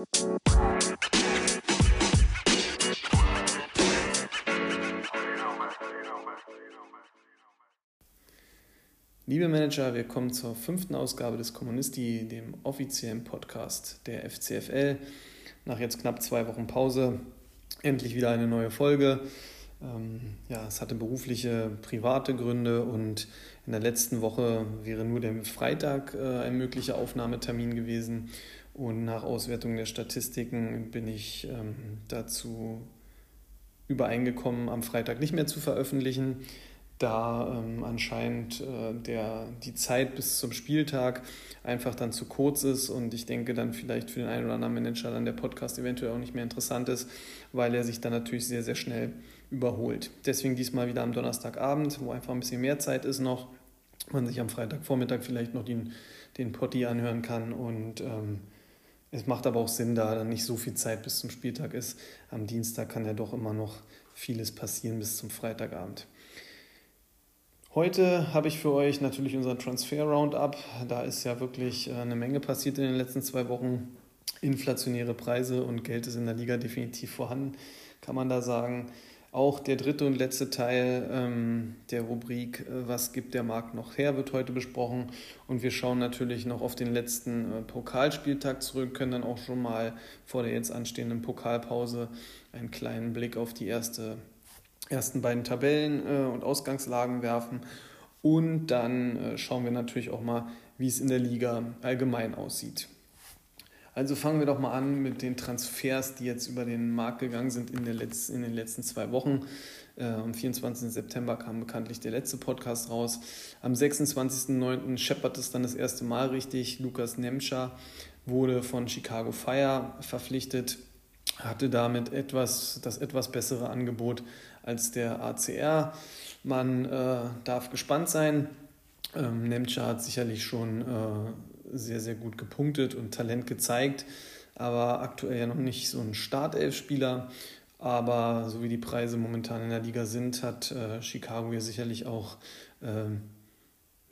Liebe Manager, wir kommen zur fünften Ausgabe des Kommunisti, dem offiziellen Podcast der FCFL. Nach jetzt knapp zwei Wochen Pause endlich wieder eine neue Folge. Ähm, ja, es hatte berufliche, private Gründe und in der letzten Woche wäre nur der Freitag äh, ein möglicher Aufnahmetermin gewesen. Und nach Auswertung der Statistiken bin ich ähm, dazu übereingekommen, am Freitag nicht mehr zu veröffentlichen da ähm, anscheinend äh, der, die Zeit bis zum Spieltag einfach dann zu kurz ist und ich denke dann vielleicht für den einen oder anderen Manager dann der Podcast eventuell auch nicht mehr interessant ist, weil er sich dann natürlich sehr, sehr schnell überholt. Deswegen diesmal wieder am Donnerstagabend, wo einfach ein bisschen mehr Zeit ist noch, man sich am Freitagvormittag vielleicht noch den, den Potti anhören kann und ähm, es macht aber auch Sinn, da dann nicht so viel Zeit bis zum Spieltag ist. Am Dienstag kann ja doch immer noch vieles passieren bis zum Freitagabend. Heute habe ich für euch natürlich unser Transfer Roundup. Da ist ja wirklich äh, eine Menge passiert in den letzten zwei Wochen. Inflationäre Preise und Geld ist in der Liga definitiv vorhanden, kann man da sagen. Auch der dritte und letzte Teil ähm, der Rubrik äh, Was gibt der Markt noch her, wird heute besprochen. Und wir schauen natürlich noch auf den letzten äh, Pokalspieltag zurück, können dann auch schon mal vor der jetzt anstehenden Pokalpause einen kleinen Blick auf die erste ersten beiden Tabellen äh, und Ausgangslagen werfen. Und dann äh, schauen wir natürlich auch mal, wie es in der Liga allgemein aussieht. Also fangen wir doch mal an mit den Transfers, die jetzt über den Markt gegangen sind in, der Letz-, in den letzten zwei Wochen. Äh, am 24. September kam bekanntlich der letzte Podcast raus. Am 26.09. scheppert es dann das erste Mal richtig. Lukas Nemtscher wurde von Chicago Fire verpflichtet, hatte damit etwas, das etwas bessere Angebot als der ACR. Man äh, darf gespannt sein. Ähm, Nemtscher hat sicherlich schon äh, sehr, sehr gut gepunktet und Talent gezeigt, aber aktuell ja noch nicht so ein Startelf-Spieler. Aber so wie die Preise momentan in der Liga sind, hat äh, Chicago ja sicherlich auch ähm,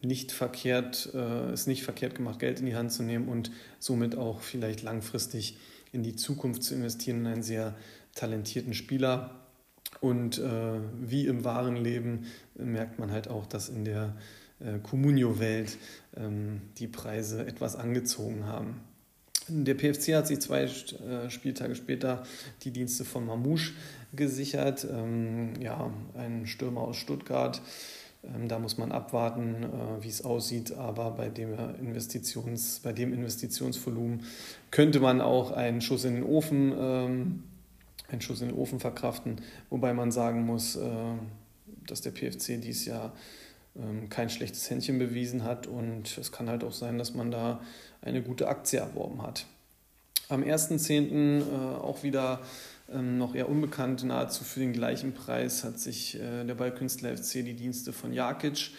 nicht verkehrt, äh, ist nicht verkehrt gemacht, Geld in die Hand zu nehmen und somit auch vielleicht langfristig in die Zukunft zu investieren in einen sehr talentierten Spieler. Und äh, wie im wahren Leben merkt man halt auch, dass in der äh, Comunio-Welt ähm, die Preise etwas angezogen haben. Der PFC hat sich zwei äh, Spieltage später die Dienste von Mamouche gesichert. Ähm, ja, ein Stürmer aus Stuttgart. Ähm, da muss man abwarten, äh, wie es aussieht. Aber bei dem, Investitions, bei dem Investitionsvolumen könnte man auch einen Schuss in den Ofen einen Schuss in den Ofen verkraften. Wobei man sagen muss, dass der PFC dies Jahr kein schlechtes Händchen bewiesen hat und es kann halt auch sein, dass man da eine gute Aktie erworben hat. Am 1.10. Äh, auch wieder ähm, noch eher unbekannt, nahezu für den gleichen Preis hat sich äh, der Ballkünstler FC die Dienste von Jakic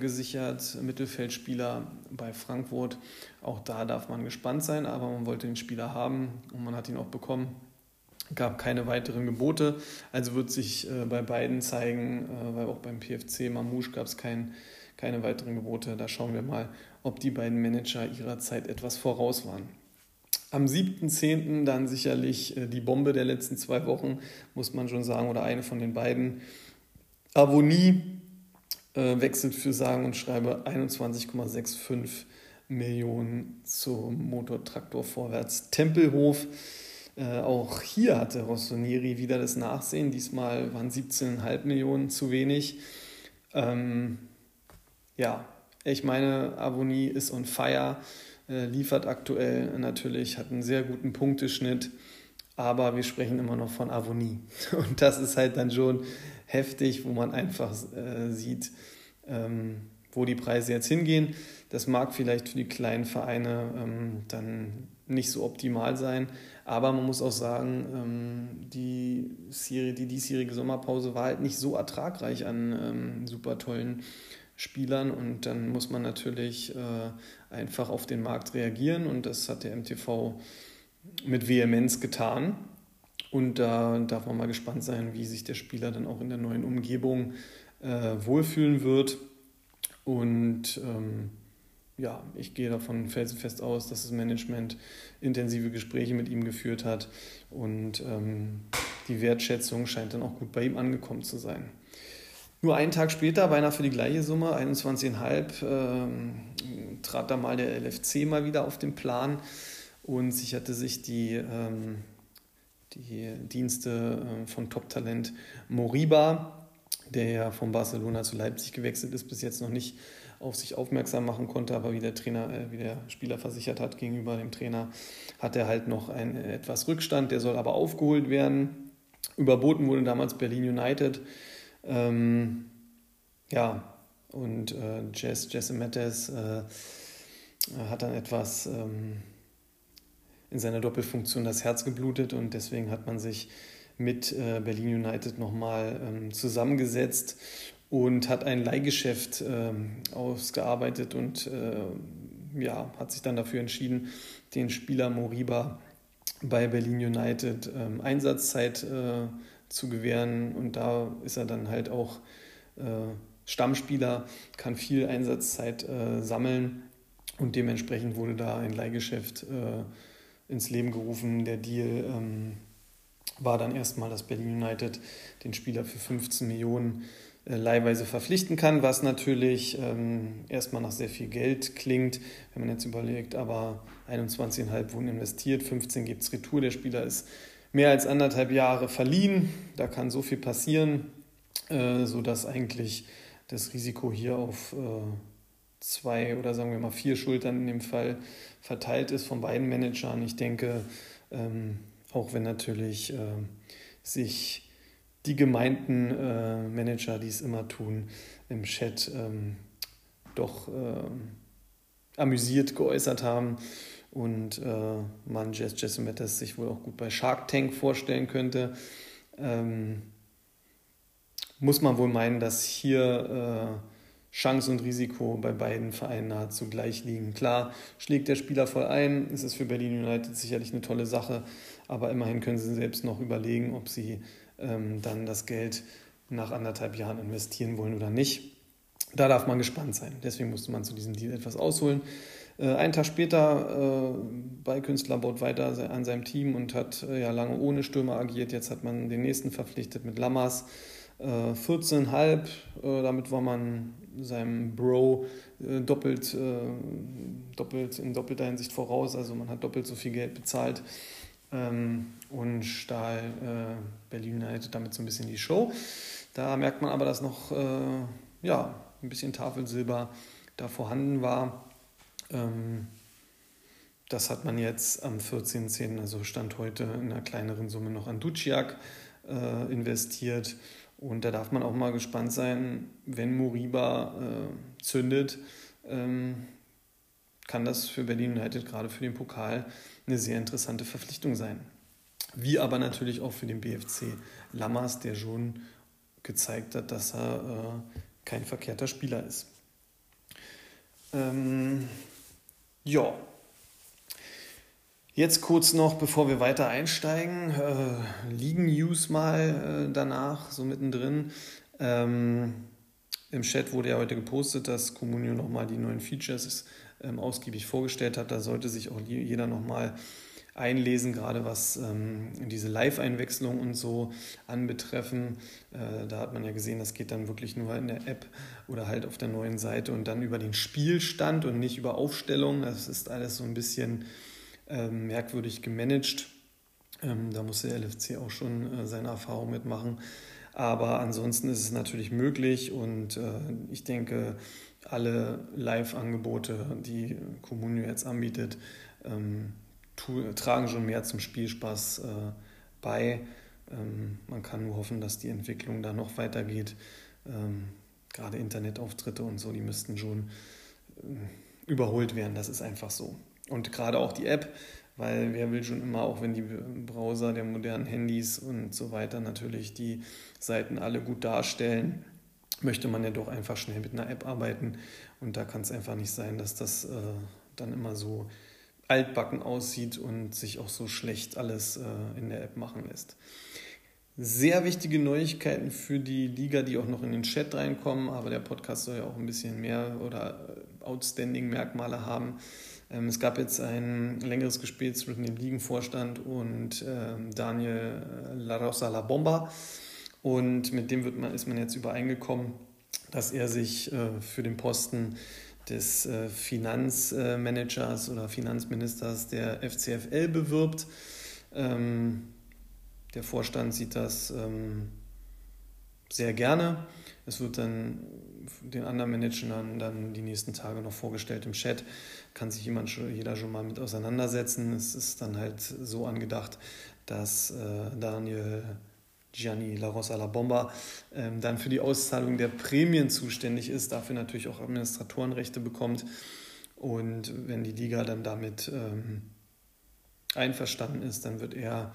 gesichert, Mittelfeldspieler bei Frankfurt. Auch da darf man gespannt sein, aber man wollte den Spieler haben und man hat ihn auch bekommen gab keine weiteren Gebote. Also wird sich äh, bei beiden zeigen, äh, weil auch beim PFC Mamouche gab es kein, keine weiteren Gebote. Da schauen wir mal, ob die beiden Manager ihrer Zeit etwas voraus waren. Am 7.10. dann sicherlich äh, die Bombe der letzten zwei Wochen, muss man schon sagen, oder eine von den beiden. Avonie äh, wechselt für sagen und schreibe 21,65 Millionen zum Motortraktor vorwärts Tempelhof. Äh, auch hier hatte Rossonieri wieder das Nachsehen. Diesmal waren 17,5 Millionen zu wenig. Ähm, ja, ich meine, Avoni ist on fire, äh, liefert aktuell natürlich, hat einen sehr guten Punkteschnitt, aber wir sprechen immer noch von Avoni. Und das ist halt dann schon heftig, wo man einfach äh, sieht, ähm, wo die Preise jetzt hingehen. Das mag vielleicht für die kleinen Vereine ähm, dann nicht so optimal sein, aber man muss auch sagen, ähm, die, Serie, die diesjährige Sommerpause war halt nicht so ertragreich an ähm, super tollen Spielern und dann muss man natürlich äh, einfach auf den Markt reagieren und das hat der MTV mit Vehemenz getan. Und da darf man mal gespannt sein, wie sich der Spieler dann auch in der neuen Umgebung äh, wohlfühlen wird. Und ähm, ja, ich gehe davon felsenfest aus, dass das Management intensive Gespräche mit ihm geführt hat und ähm, die Wertschätzung scheint dann auch gut bei ihm angekommen zu sein. Nur einen Tag später, beinahe für die gleiche Summe, 21,5, ähm, trat da mal der LFC mal wieder auf den Plan und sicherte sich die, ähm, die Dienste äh, von Top-Talent Moriba, der ja von Barcelona zu Leipzig gewechselt ist, bis jetzt noch nicht auf sich aufmerksam machen konnte, aber wie der Trainer, äh, wie der Spieler versichert hat gegenüber dem Trainer, hat er halt noch einen etwas Rückstand, der soll aber aufgeholt werden. Überboten wurde damals Berlin United. Ähm, ja, und äh, Jess, Jesse Mattes äh, hat dann etwas ähm, in seiner Doppelfunktion das Herz geblutet und deswegen hat man sich mit äh, Berlin United nochmal ähm, zusammengesetzt und hat ein Leihgeschäft ähm, ausgearbeitet und äh, ja, hat sich dann dafür entschieden, den Spieler Moriba bei Berlin United ähm, Einsatzzeit äh, zu gewähren. Und da ist er dann halt auch äh, Stammspieler, kann viel Einsatzzeit äh, sammeln und dementsprechend wurde da ein Leihgeschäft äh, ins Leben gerufen. Der Deal ähm, war dann erstmal, dass Berlin United den Spieler für 15 Millionen leihweise verpflichten kann, was natürlich ähm, erstmal nach sehr viel Geld klingt, wenn man jetzt überlegt, aber 21,5 wurden investiert, 15 gibt es Retour, der Spieler ist mehr als anderthalb Jahre verliehen, da kann so viel passieren, äh, sodass eigentlich das Risiko hier auf äh, zwei oder sagen wir mal vier Schultern in dem Fall verteilt ist von beiden Managern. Ich denke, ähm, auch wenn natürlich äh, sich die gemeinten äh, Manager, die es immer tun, im Chat ähm, doch äh, amüsiert geäußert haben und äh, man Jess Jesse Matters sich wohl auch gut bei Shark Tank vorstellen könnte. Ähm, muss man wohl meinen, dass hier äh, Chance und Risiko bei beiden Vereinen nahezu gleich liegen. Klar, schlägt der Spieler voll ein, ist es für Berlin United sicherlich eine tolle Sache, aber immerhin können sie selbst noch überlegen, ob sie ähm, dann das Geld nach anderthalb Jahren investieren wollen oder nicht. Da darf man gespannt sein. Deswegen musste man zu diesem Deal etwas ausholen. Äh, einen Tag später äh, bei Künstler baut weiter an seinem Team und hat äh, ja lange ohne Stürmer agiert. Jetzt hat man den nächsten verpflichtet mit Lammers. 14,5, damit war man seinem Bro doppelt, doppelt in doppelter Hinsicht voraus. Also man hat doppelt so viel Geld bezahlt und Stahl Berlin United damit so ein bisschen die Show. Da merkt man aber, dass noch ja, ein bisschen Tafelsilber da vorhanden war. Ähm, das hat man jetzt am 14.10., also Stand heute, in einer kleineren Summe noch an Duciak äh, investiert. Und da darf man auch mal gespannt sein, wenn Moriba äh, zündet, ähm, kann das für Berlin United gerade für den Pokal eine sehr interessante Verpflichtung sein. Wie aber natürlich auch für den BFC Lammers, der schon gezeigt hat, dass er äh, kein verkehrter Spieler ist. Ähm, ja. Jetzt kurz noch, bevor wir weiter einsteigen, äh, Ligen-News mal äh, danach, so mittendrin. Ähm, Im Chat wurde ja heute gepostet, dass Comunio nochmal die neuen Features ähm, ausgiebig vorgestellt hat. Da sollte sich auch jeder nochmal einlesen, gerade was ähm, diese Live-Einwechslung und so anbetreffen. Äh, da hat man ja gesehen, das geht dann wirklich nur in der App oder halt auf der neuen Seite und dann über den Spielstand und nicht über Aufstellung. Das ist alles so ein bisschen ähm, merkwürdig gemanagt. Ähm, da muss der LFC auch schon äh, seine Erfahrung mitmachen. Aber ansonsten ist es natürlich möglich und äh, ich denke, alle Live-Angebote, die Kommunio jetzt anbietet, ähm, tragen schon mehr zum Spielspaß äh, bei. Ähm, man kann nur hoffen, dass die Entwicklung da noch weitergeht. Ähm, gerade Internetauftritte und so, die müssten schon äh, überholt werden. Das ist einfach so. Und gerade auch die App, weil wer will schon immer, auch wenn die Browser der modernen Handys und so weiter natürlich die Seiten alle gut darstellen, möchte man ja doch einfach schnell mit einer App arbeiten. Und da kann es einfach nicht sein, dass das äh, dann immer so altbacken aussieht und sich auch so schlecht alles äh, in der App machen lässt. sehr wichtige Neuigkeiten für die Liga, die auch noch in den Chat reinkommen, aber der Podcast soll ja auch ein bisschen mehr oder äh, outstanding Merkmale haben. Ähm, es gab jetzt ein längeres Gespräch zwischen dem Ligenvorstand und ähm, Daniel La Rosa La Bomba und mit dem wird man, ist man jetzt übereingekommen, dass er sich äh, für den Posten des äh, Finanzmanagers oder Finanzministers der FCFL bewirbt. Ähm, der Vorstand sieht das ähm, sehr gerne. Es wird dann den anderen Managern dann die nächsten Tage noch vorgestellt im Chat. Kann sich jemand jeder schon mal mit auseinandersetzen. Es ist dann halt so angedacht, dass äh, Daniel Gianni La Rosa La Bomba ähm, dann für die Auszahlung der Prämien zuständig ist, dafür natürlich auch Administratorenrechte bekommt. Und wenn die Liga dann damit ähm, einverstanden ist, dann wird er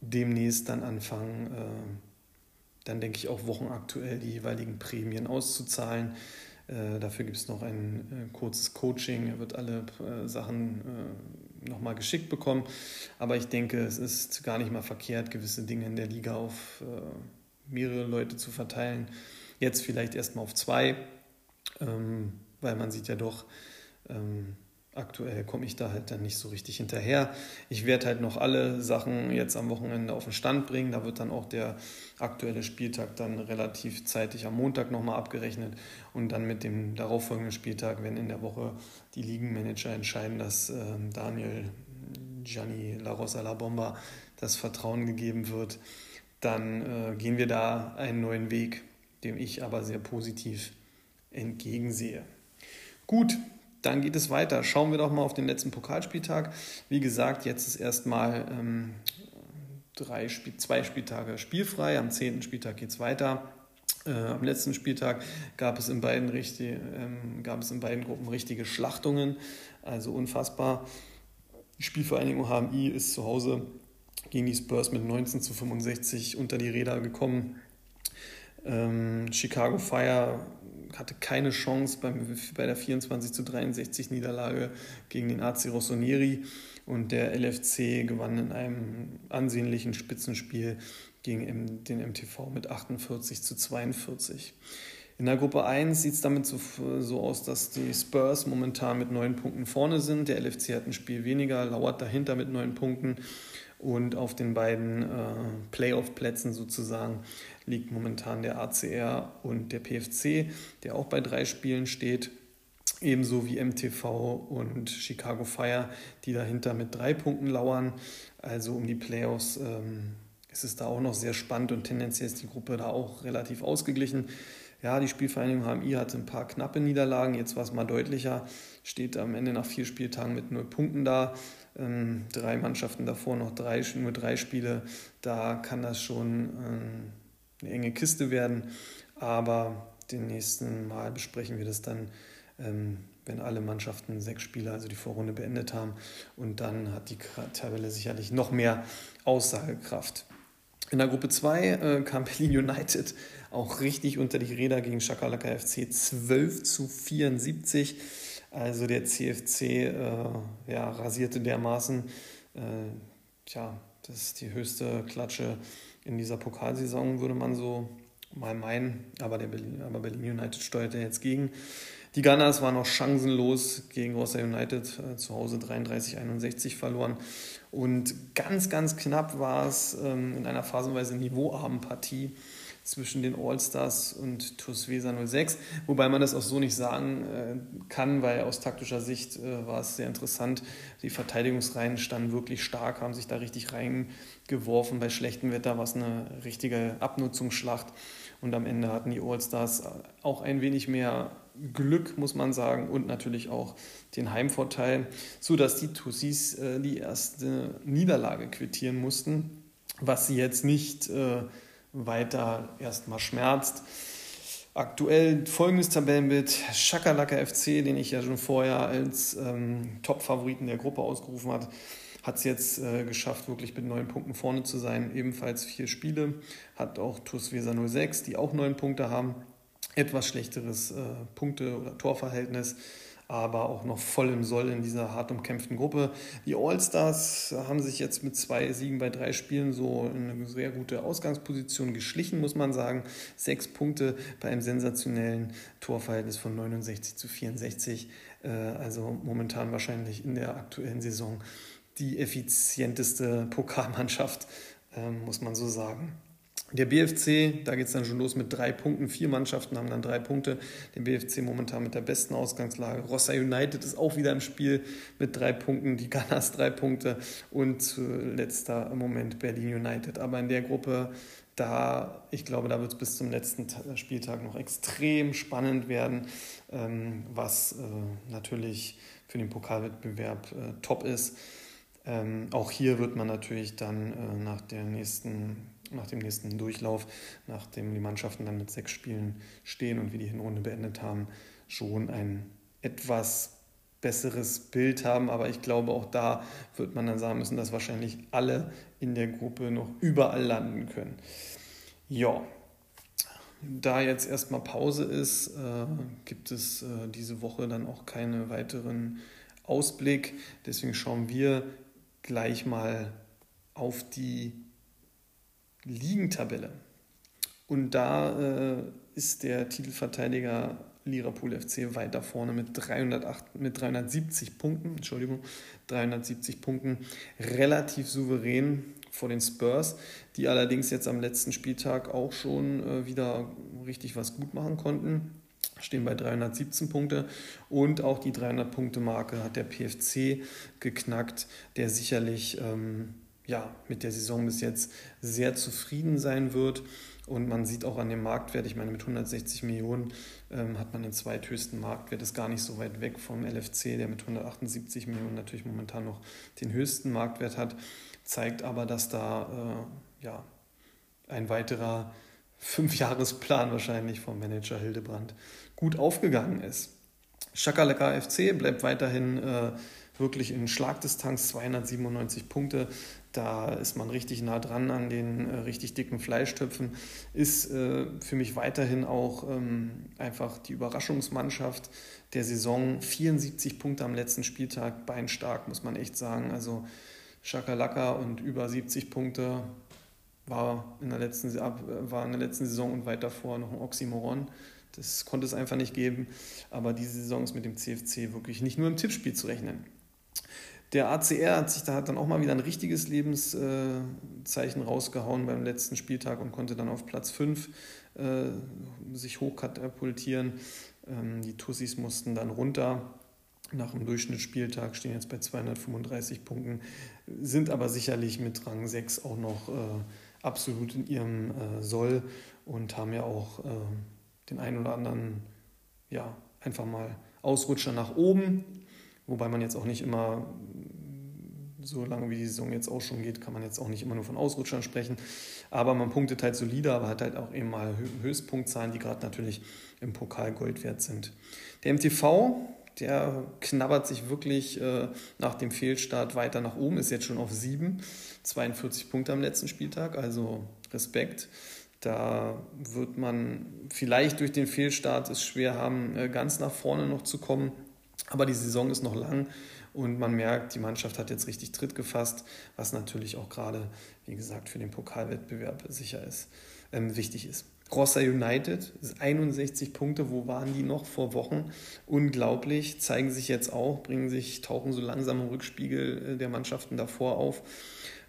demnächst dann anfangen, äh, dann denke ich auch wochenaktuell die jeweiligen Prämien auszuzahlen. Äh, dafür gibt es noch ein äh, kurzes Coaching. Er wird alle äh, Sachen äh, nochmal geschickt bekommen. Aber ich denke, es ist gar nicht mal verkehrt, gewisse Dinge in der Liga auf äh, mehrere Leute zu verteilen. Jetzt vielleicht erstmal auf zwei, ähm, weil man sieht ja doch, ähm, aktuell komme ich da halt dann nicht so richtig hinterher. Ich werde halt noch alle Sachen jetzt am Wochenende auf den Stand bringen. Da wird dann auch der aktuelle Spieltag dann relativ zeitig am Montag nochmal abgerechnet und dann mit dem darauffolgenden Spieltag, wenn in der Woche die Ligenmanager entscheiden, dass äh, Daniel Gianni La Rosa La Bomba das Vertrauen gegeben wird, dann äh, gehen wir da einen neuen Weg, dem ich aber sehr positiv entgegensehe. Gut, dann geht es weiter. Schauen wir doch mal auf den letzten Pokalspieltag. Wie gesagt, jetzt ist erstmal ähm, drei zwei Spieltage spielfrei. Am zehnten Spieltag geht es weiter. Äh, am letzten Spieltag gab es, in beiden richtig, ähm, gab es in beiden Gruppen richtige Schlachtungen. Also unfassbar. Die Spielvereinigung HMI ist zu Hause gegen die Spurs mit 19 zu 65 unter die Räder gekommen. Ähm, Chicago Fire hatte keine Chance beim, bei der 24 zu 63 Niederlage gegen den AC Rossoneri und der LFC gewann in einem ansehnlichen Spitzenspiel gegen den MTV mit 48 zu 42. In der Gruppe 1 sieht es damit so, so, aus, dass die Spurs momentan mit neun Punkten vorne sind. Der LFC hat ein Spiel weniger, lauert dahinter mit neun Punkten. Und auf den beiden äh, Playoff-Plätzen sozusagen liegt momentan der ACR und der PFC, der auch bei drei Spielen steht. Ebenso wie MTV und Chicago Fire, die dahinter mit drei Punkten lauern. Also um die Playoffs ähm, ist es da auch noch sehr spannend und tendenziell ist die Gruppe da auch relativ ausgeglichen. Ja, die Spielvereinigung HMI hatte ein paar knappe Niederlagen, jetzt war es mal deutlicher, steht am Ende nach vier Spieltagen mit null Punkten da. Ähm, drei Mannschaften davor noch drei, nur drei Spiele, da kann das schon ähm, eine enge Kiste werden. Aber den nächsten Mal besprechen wir das dann, ähm, wenn alle Mannschaften sechs Spiele, also die Vorrunde beendet haben. Und dann hat die Tabelle sicherlich noch mehr Aussagekraft. In der Gruppe 2 äh, kam Berlin United auch richtig unter die Räder gegen Schakalaka FC 12 zu 74. Also der CFC äh, ja, rasierte dermaßen. Äh, tja, das ist die höchste Klatsche in dieser Pokalsaison, würde man so mal meinen. Aber, der Berlin, aber Berlin United steuerte jetzt gegen. Die Gunners waren noch chancenlos gegen Rossa United äh, zu Hause 33-61 verloren. Und ganz, ganz knapp war es ähm, in einer phasenweise niveauarmen Partie zwischen den All-Stars und TuS Weser 06, wobei man das auch so nicht sagen äh, kann, weil aus taktischer Sicht äh, war es sehr interessant. Die Verteidigungsreihen standen wirklich stark, haben sich da richtig reingeworfen. Bei schlechtem Wetter war es eine richtige Abnutzungsschlacht und am Ende hatten die All-Stars auch ein wenig mehr Glück, muss man sagen, und natürlich auch den Heimvorteil, sodass die Tussis äh, die erste Niederlage quittieren mussten, was sie jetzt nicht äh, weiter erstmal schmerzt. Aktuell folgendes Tabellenbild: Schakalaka FC, den ich ja schon vorher als ähm, Top-Favoriten der Gruppe ausgerufen habe, hat es jetzt äh, geschafft, wirklich mit neun Punkten vorne zu sein. Ebenfalls vier Spiele. Hat auch TuS Weser 06, die auch neun Punkte haben. Etwas schlechteres äh, Punkte- oder Torverhältnis. Aber auch noch voll im Soll in dieser hart umkämpften Gruppe. Die All-Stars haben sich jetzt mit zwei Siegen bei drei Spielen so in eine sehr gute Ausgangsposition geschlichen, muss man sagen. Sechs Punkte bei einem sensationellen Torverhältnis von 69 zu 64. Äh, also momentan wahrscheinlich in der aktuellen Saison die effizienteste Pokalmannschaft, ähm, muss man so sagen. Der BFC, da geht es dann schon los mit drei Punkten. Vier Mannschaften haben dann drei Punkte. Der BFC momentan mit der besten Ausgangslage. Rossa United ist auch wieder im Spiel mit drei Punkten. Die Gunners drei Punkte. Und äh, letzter Moment Berlin United. Aber in der Gruppe, da, ich glaube, da wird es bis zum letzten Spieltag noch extrem spannend werden, ähm, was äh, natürlich für den Pokalwettbewerb äh, top ist. Ähm, auch hier wird man natürlich dann nach der nächsten nach dem nächsten Durchlauf, nachdem die Mannschaften dann mit sechs Spielen stehen und wir die Hinrunde beendet haben, schon ein etwas besseres Bild haben. Aber ich glaube, auch da wird man dann sagen müssen, dass wahrscheinlich alle in der Gruppe noch überall landen können. Ja, da jetzt erstmal Pause ist, äh, gibt es äh, diese Woche dann auch keine weiteren Ausblick. Deswegen schauen wir gleich mal auf die Ligentabelle. Und da äh, ist der Titelverteidiger Liverpool FC weiter vorne mit, 308, mit 370 Punkten, Entschuldigung, 370 Punkten, relativ souverän vor den Spurs, die allerdings jetzt am letzten Spieltag auch schon äh, wieder richtig was gut machen konnten. Stehen bei 317 Punkte und auch die 300-Punkte-Marke hat der PFC geknackt, der sicherlich ähm, ja, mit der Saison bis jetzt sehr zufrieden sein wird. Und man sieht auch an dem Marktwert, ich meine, mit 160 Millionen ähm, hat man den zweithöchsten Marktwert, ist gar nicht so weit weg vom LFC, der mit 178 Millionen natürlich momentan noch den höchsten Marktwert hat, zeigt aber, dass da äh, ja, ein weiterer Fünfjahresplan wahrscheinlich vom Manager Hildebrand gut aufgegangen ist. Schakalaka FC bleibt weiterhin äh, wirklich in Schlagdistanz 297 Punkte. Da ist man richtig nah dran an den äh, richtig dicken Fleischtöpfen. Ist äh, für mich weiterhin auch ähm, einfach die Überraschungsmannschaft der Saison. 74 Punkte am letzten Spieltag, beinstark, muss man echt sagen. Also Schakalaka und über 70 Punkte war in der letzten, war in der letzten Saison und weit davor noch ein Oxymoron. Das konnte es einfach nicht geben. Aber diese Saison ist mit dem CFC wirklich nicht nur im Tippspiel zu rechnen. Der ACR hat sich da dann auch mal wieder ein richtiges Lebenszeichen rausgehauen beim letzten Spieltag und konnte dann auf Platz 5 äh, sich hochkatapultieren. Ähm, die Tussis mussten dann runter. Nach dem Durchschnittsspieltag stehen jetzt bei 235 Punkten, sind aber sicherlich mit Rang 6 auch noch äh, absolut in ihrem äh, Soll und haben ja auch äh, den einen oder anderen, ja, einfach mal Ausrutscher nach oben Wobei man jetzt auch nicht immer, so lange wie die Saison jetzt auch schon geht, kann man jetzt auch nicht immer nur von Ausrutschern sprechen. Aber man punktet halt solide, aber hat halt auch eben mal Höchstpunktzahlen, die gerade natürlich im Pokal Gold wert sind. Der MTV, der knabbert sich wirklich äh, nach dem Fehlstart weiter nach oben, ist jetzt schon auf 7, 42 Punkte am letzten Spieltag, also Respekt. Da wird man vielleicht durch den Fehlstart es schwer haben, äh, ganz nach vorne noch zu kommen. Aber die Saison ist noch lang und man merkt, die Mannschaft hat jetzt richtig Tritt gefasst, was natürlich auch gerade, wie gesagt, für den Pokalwettbewerb sicher ist, ähm, wichtig ist. Rossa United ist 61 Punkte, wo waren die noch vor Wochen? Unglaublich, zeigen sich jetzt auch, bringen sich, tauchen so langsam im Rückspiegel äh, der Mannschaften davor auf.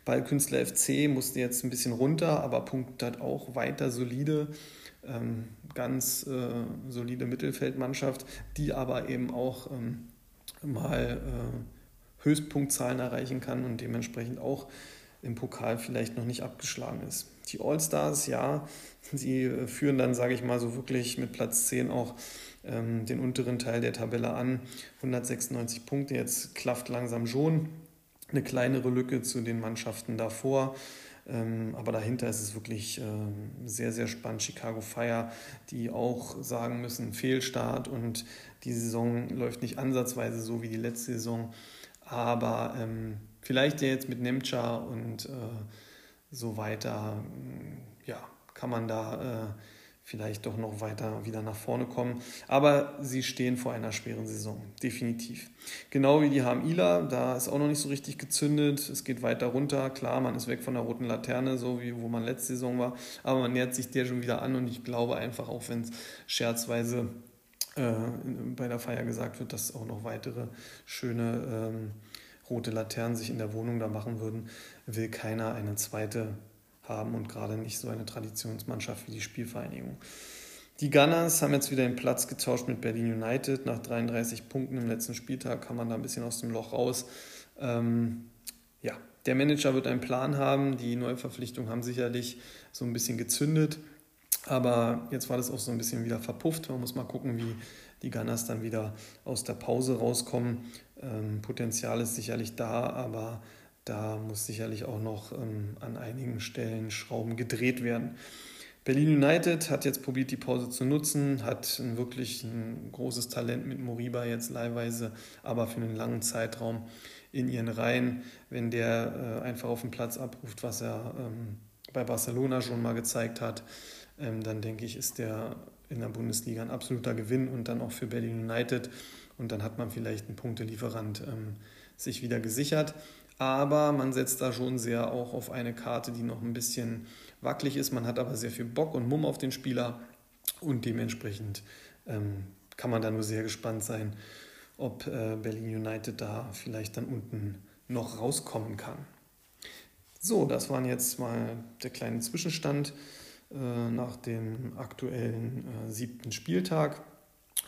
Ballkünstler FC musste jetzt ein bisschen runter, aber punktet auch weiter solide ähm, ganz äh, solide Mittelfeldmannschaft, die aber eben auch ähm, mal äh, Höchstpunktzahlen erreichen kann und dementsprechend auch im Pokal vielleicht noch nicht abgeschlagen ist. Die All-Stars, ja, sie äh, führen dann, sage ich mal, so wirklich mit Platz 10 auch ähm, den unteren Teil der Tabelle an. 196 Punkte, jetzt klafft langsam schon eine kleinere Lücke zu den Mannschaften davor. Ähm, aber dahinter ist es wirklich ähm, sehr, sehr spannend. Chicago Fire, die auch sagen müssen, Fehlstart und die Saison läuft nicht ansatzweise so wie die letzte Saison. Aber ähm, vielleicht jetzt mit Nemcha und äh, so weiter, ja, kann man da äh, vielleicht doch noch weiter wieder nach vorne kommen. Aber sie stehen vor einer schweren Saison, definitiv. Genau wie die haben Ila, da ist auch noch nicht so richtig gezündet. Es geht weiter runter. Klar, man ist weg von der roten Laterne, so wie wo man letzte Saison war. Aber man nähert sich der schon wieder an und ich glaube einfach, auch wenn es scherzweise äh, bei der Feier gesagt wird, dass auch noch weitere schöne ähm, rote Laternen sich in der Wohnung da machen würden, will keiner eine zweite haben und gerade nicht so eine Traditionsmannschaft wie die Spielvereinigung. Die Gunners haben jetzt wieder den Platz getauscht mit Berlin United. Nach 33 Punkten im letzten Spieltag kam man da ein bisschen aus dem Loch raus. Ähm, ja, der Manager wird einen Plan haben. Die Neuverpflichtungen haben sicherlich so ein bisschen gezündet. Aber jetzt war das auch so ein bisschen wieder verpufft. Man muss mal gucken, wie die Gunners dann wieder aus der Pause rauskommen. Ähm, Potenzial ist sicherlich da, aber da muss sicherlich auch noch ähm, an einigen Stellen Schrauben gedreht werden. Berlin United hat jetzt probiert, die Pause zu nutzen, hat wirklich ein großes Talent mit Moriba jetzt leihweise, aber für einen langen Zeitraum in ihren Reihen. Wenn der äh, einfach auf den Platz abruft, was er ähm, bei Barcelona schon mal gezeigt hat, ähm, dann denke ich, ist der in der Bundesliga ein absoluter Gewinn und dann auch für Berlin United. Und dann hat man vielleicht einen Punktelieferant ähm, sich wieder gesichert aber man setzt da schon sehr auch auf eine Karte, die noch ein bisschen wackelig ist. Man hat aber sehr viel Bock und Mumm auf den Spieler und dementsprechend ähm, kann man da nur sehr gespannt sein, ob äh, Berlin United da vielleicht dann unten noch rauskommen kann. So, das war jetzt mal der kleine Zwischenstand äh, nach dem aktuellen äh, siebten Spieltag.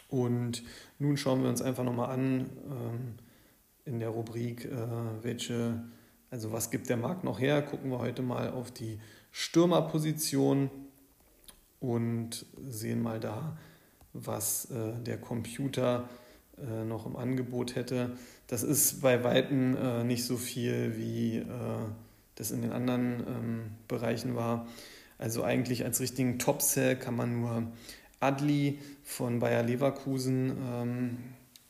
Und nun schauen wir uns einfach nochmal an, ähm, in der Rubrik, äh, welche, also was gibt der Markt noch her, gucken wir heute mal auf die Stürmerposition und sehen mal da, was äh, der Computer äh, noch im Angebot hätte. Das ist bei Weitem äh, nicht so viel, wie äh, das in den anderen ähm, Bereichen war. Also eigentlich als richtigen Top-Sell kann man nur Adli von Bayer Leverkusen ähm,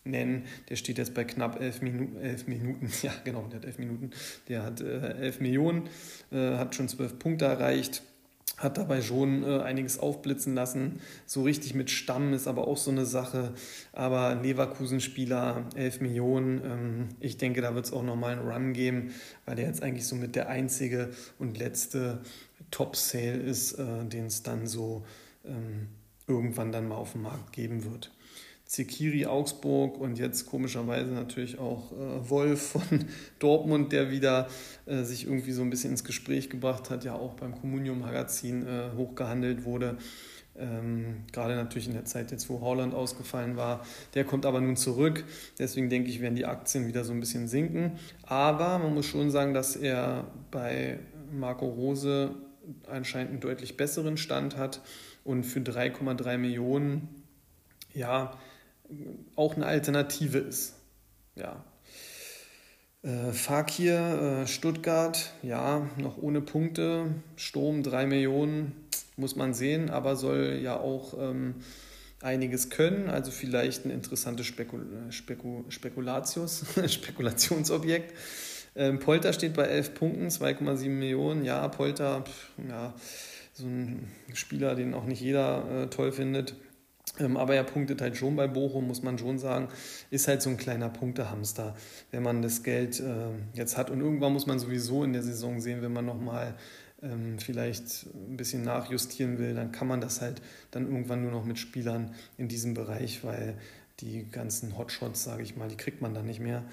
nennen. Der steht jetzt bei knapp elf, Minu elf Minuten. Ja, genau, der hat elf Minuten. Der hat äh, elf Millionen, äh, hat schon zwölf Punkte erreicht hat dabei schon äh, einiges aufblitzen lassen. So richtig mit Stamm ist aber auch so eine Sache. Aber Leverkusen-Spieler, 11 Millionen, ähm, ich denke, da wird es auch nochmal einen Run geben, weil der jetzt eigentlich so mit der einzige und letzte Top-Sale ist, äh, den es dann so ähm, irgendwann dann mal auf dem Markt geben wird. Zekiri Augsburg und jetzt komischerweise natürlich auch äh, Wolf von Dortmund, der wieder äh, sich irgendwie so ein bisschen ins Gespräch gebracht hat, ja auch beim Communium Magazin äh, hochgehandelt wurde. Ähm, gerade natürlich in der Zeit jetzt, wo Holland ausgefallen war. Der kommt aber nun zurück. Deswegen denke ich, werden die Aktien wieder so ein bisschen sinken. Aber man muss schon sagen, dass er bei Marco Rose anscheinend einen deutlich besseren Stand hat und für 3,3 Millionen ja, auch eine Alternative ist. Ja. Äh, Fakir, äh, Stuttgart, ja, noch ohne Punkte. Sturm 3 Millionen, muss man sehen, aber soll ja auch ähm, einiges können. Also vielleicht ein interessantes Spekul Spekul Spekulatius, Spekulationsobjekt. Ähm, Polter steht bei 11 Punkten, 2,7 Millionen. Ja, Polter, pff, ja, so ein Spieler, den auch nicht jeder äh, toll findet. Ähm, aber er punktet halt schon bei Bochum, muss man schon sagen. Ist halt so ein kleiner Punktehamster, wenn man das Geld äh, jetzt hat. Und irgendwann muss man sowieso in der Saison sehen, wenn man nochmal ähm, vielleicht ein bisschen nachjustieren will, dann kann man das halt dann irgendwann nur noch mit Spielern in diesem Bereich, weil die ganzen Hotshots, sage ich mal, die kriegt man dann nicht mehr.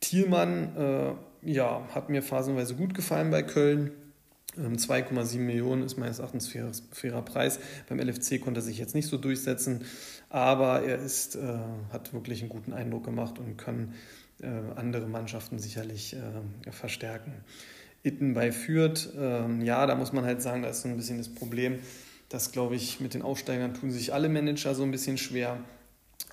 Thielmann, äh, ja, hat mir phasenweise gut gefallen bei Köln 2,7 ähm, Millionen ist meines Erachtens fairer, fairer Preis. Beim LFC konnte er sich jetzt nicht so durchsetzen, aber er ist, äh, hat wirklich einen guten Eindruck gemacht und kann äh, andere Mannschaften sicherlich äh, verstärken. Itten bei Fürth, ähm, ja, da muss man halt sagen, da ist so ein bisschen das Problem, dass, glaube ich, mit den Aufsteigern tun sich alle Manager so ein bisschen schwer.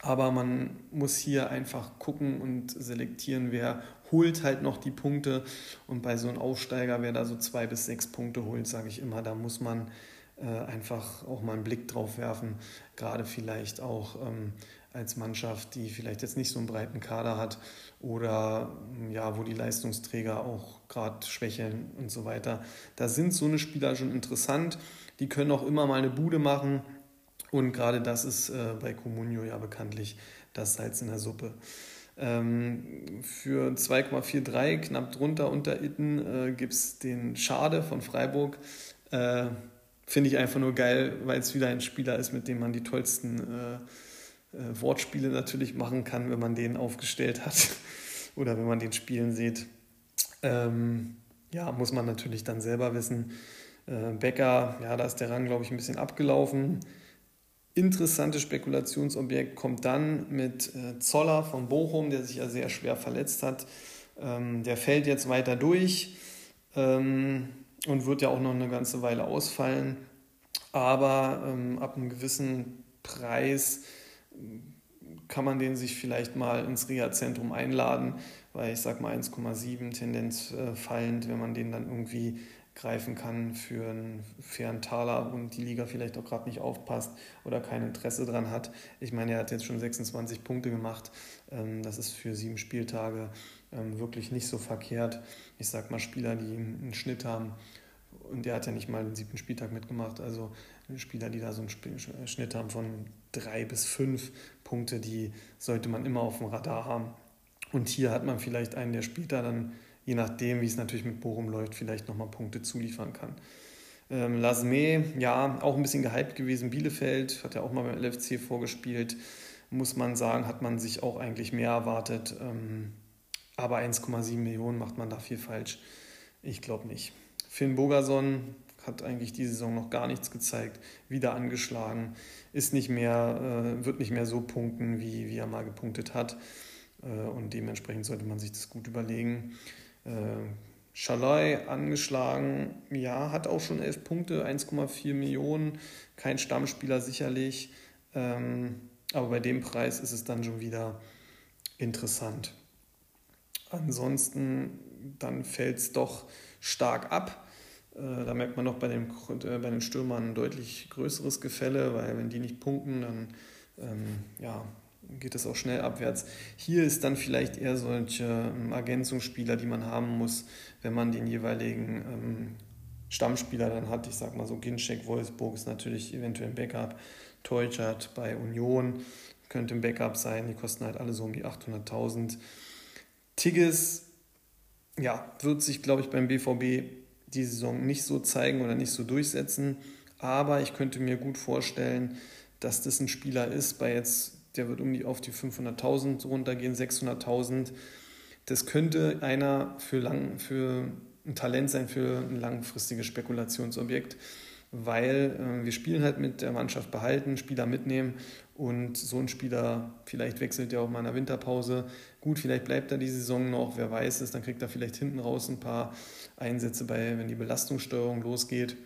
Aber man muss hier einfach gucken und selektieren, wer holt halt noch die Punkte. Und bei so einem Aufsteiger, wer da so zwei bis sechs Punkte holt, sage ich immer, da muss man äh, einfach auch mal einen Blick drauf werfen. Gerade vielleicht auch ähm, als Mannschaft, die vielleicht jetzt nicht so einen breiten Kader hat oder ja, wo die Leistungsträger auch gerade schwächeln und so weiter. Da sind so eine Spieler schon interessant. Die können auch immer mal eine Bude machen. Und gerade das ist äh, bei Comunio ja bekanntlich das Salz in der Suppe. Ähm, für 2,43, knapp drunter unter Itten, äh, gibt es den Schade von Freiburg. Äh, Finde ich einfach nur geil, weil es wieder ein Spieler ist, mit dem man die tollsten äh, äh, Wortspiele natürlich machen kann, wenn man den aufgestellt hat oder wenn man den spielen sieht. Ähm, ja, muss man natürlich dann selber wissen. Äh, Becker, ja, da ist der Rang, glaube ich, ein bisschen abgelaufen. Interessantes Spekulationsobjekt kommt dann mit äh, Zoller von Bochum, der sich ja sehr schwer verletzt hat. Ähm, der fällt jetzt weiter durch ähm, und wird ja auch noch eine ganze Weile ausfallen. Aber ähm, ab einem gewissen Preis kann man den sich vielleicht mal ins Reha-Zentrum einladen, weil ich sage mal 1,7 Tendenz äh, fallend, wenn man den dann irgendwie greifen kann für einen fairen Taler und die Liga vielleicht auch gerade nicht aufpasst oder kein Interesse dran hat. Ich meine, er hat jetzt schon 26 Punkte gemacht. Ähm, das ist für sieben Spieltage ähm, wirklich nicht so verkehrt. Ich sage mal, Spieler, die einen Schnitt haben und der hat ja nicht mal den siebten Spieltag mitgemacht. Also Spieler, die da so einen Schnitt haben von drei bis fünf Punkte, die sollte man immer auf dem Radar haben. Und hier hat man vielleicht einen, der später dann, je nachdem, wie es natürlich mit Bochum läuft, vielleicht nochmal Punkte zuliefern kann. Ähm, Lasme, ja, auch ein bisschen gehypt gewesen. Bielefeld hat ja auch mal beim LFC vorgespielt. Muss man sagen, hat man sich auch eigentlich mehr erwartet. Ähm, aber 1,7 Millionen macht man da viel falsch. Ich glaube nicht. Finn Bogerson hat eigentlich die Saison noch gar nichts gezeigt, wieder angeschlagen, ist nicht mehr, äh, wird nicht mehr so punkten, wie, wie er mal gepunktet hat. Äh, und dementsprechend sollte man sich das gut überlegen. Äh, Schalai angeschlagen, ja, hat auch schon elf Punkte, 1,4 Millionen, kein Stammspieler sicherlich. Ähm, aber bei dem Preis ist es dann schon wieder interessant. Ansonsten, dann fällt es doch stark ab. Äh, da merkt man noch bei den, äh, bei den Stürmern ein deutlich größeres Gefälle, weil wenn die nicht punkten, dann ähm, ja, geht es auch schnell abwärts. Hier ist dann vielleicht eher solche ähm, Ergänzungsspieler, die man haben muss, wenn man den jeweiligen ähm, Stammspieler dann hat. Ich sag mal so, Ginczek, Wolfsburg ist natürlich eventuell ein Backup. Teutschert bei Union könnte ein Backup sein. Die kosten halt alle so um die 800.000. Tigges, ja, wird sich, glaube ich, beim BVB die Saison nicht so zeigen oder nicht so durchsetzen. Aber ich könnte mir gut vorstellen, dass das ein Spieler ist, bei jetzt, der wird um die auf die 500.000 runtergehen, 600.000. Das könnte einer für, lang, für ein Talent sein für ein langfristiges Spekulationsobjekt, weil äh, wir spielen halt mit der Mannschaft behalten, Spieler mitnehmen und so ein Spieler, vielleicht wechselt er auch mal in der Winterpause. Gut, vielleicht bleibt er die Saison noch, wer weiß es, dann kriegt er vielleicht hinten raus ein paar Einsätze bei, wenn die Belastungssteuerung losgeht.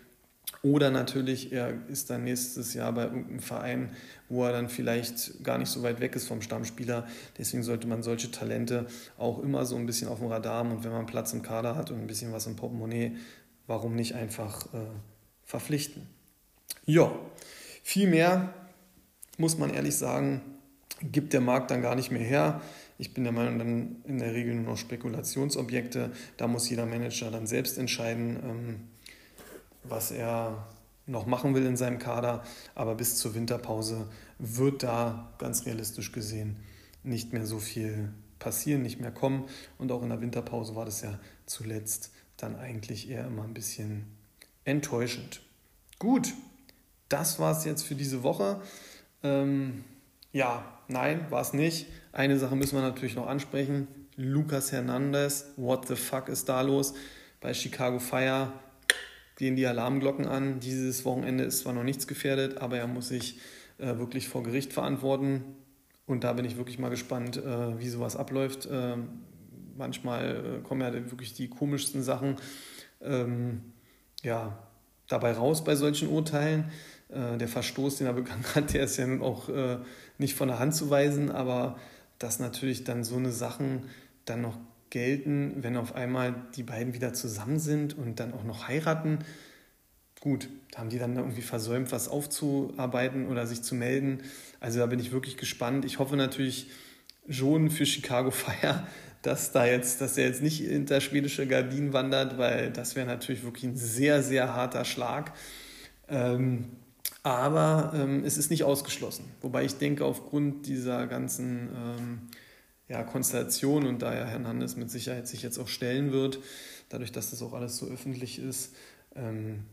Oder natürlich, er ist dann nächstes Jahr bei irgendeinem Verein, wo er dann vielleicht gar nicht so weit weg ist vom Stammspieler. Deswegen sollte man solche Talente auch immer so ein bisschen auf dem Radar haben. Und wenn man Platz im Kader hat und ein bisschen was im Portemonnaie, warum nicht einfach äh, verpflichten? Ja, viel mehr muss man ehrlich sagen, gibt der Markt dann gar nicht mehr her. Ich bin der Meinung, dann in der Regel nur noch Spekulationsobjekte. Da muss jeder Manager dann selbst entscheiden, ähm, was er noch machen will in seinem Kader. Aber bis zur Winterpause wird da ganz realistisch gesehen nicht mehr so viel passieren, nicht mehr kommen. Und auch in der Winterpause war das ja zuletzt dann eigentlich eher immer ein bisschen enttäuschend. Gut, das war es jetzt für diese Woche. Ähm, ja, nein, war es nicht. Eine Sache müssen wir natürlich noch ansprechen. Lucas Hernandez, what the fuck ist da los? Bei Chicago Fire gehen die Alarmglocken an. Dieses Wochenende ist zwar noch nichts gefährdet, aber er muss sich äh, wirklich vor Gericht verantworten. Und da bin ich wirklich mal gespannt, äh, wie sowas abläuft. Äh, manchmal äh, kommen ja wirklich die komischsten Sachen ähm, ja, dabei raus bei solchen Urteilen. Äh, der Verstoß, den er begangen hat, der ist ja nun auch äh, nicht von der Hand zu weisen, aber dass natürlich dann so eine Sachen dann noch gelten, wenn auf einmal die beiden wieder zusammen sind und dann auch noch heiraten, gut, haben die dann irgendwie versäumt, was aufzuarbeiten oder sich zu melden. Also da bin ich wirklich gespannt. Ich hoffe natürlich schon für Chicago Fire, dass da jetzt, dass er jetzt nicht hinter schwedische Gardinen wandert, weil das wäre natürlich wirklich ein sehr, sehr harter Schlag. Ähm, aber ähm, es ist nicht ausgeschlossen. Wobei ich denke, aufgrund dieser ganzen ähm, ja, Konstellation und da ja Hernandez mit Sicherheit sich jetzt auch stellen wird, dadurch, dass das auch alles so öffentlich ist, ähm,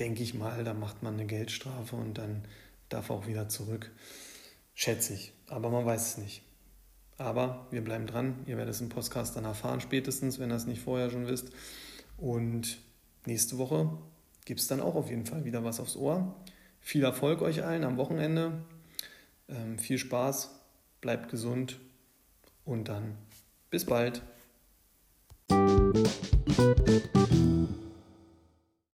denke ich mal, da macht man eine Geldstrafe und dann darf er auch wieder zurück. Schätze ich. Aber man weiß es nicht. Aber wir bleiben dran. Ihr werdet es im Podcast dann erfahren, spätestens, wenn ihr es nicht vorher schon wisst. Und nächste Woche gibt es dann auch auf jeden Fall wieder was aufs Ohr. Viel Erfolg euch allen am Wochenende. Ähm, viel Spaß, bleibt gesund und dann bis bald.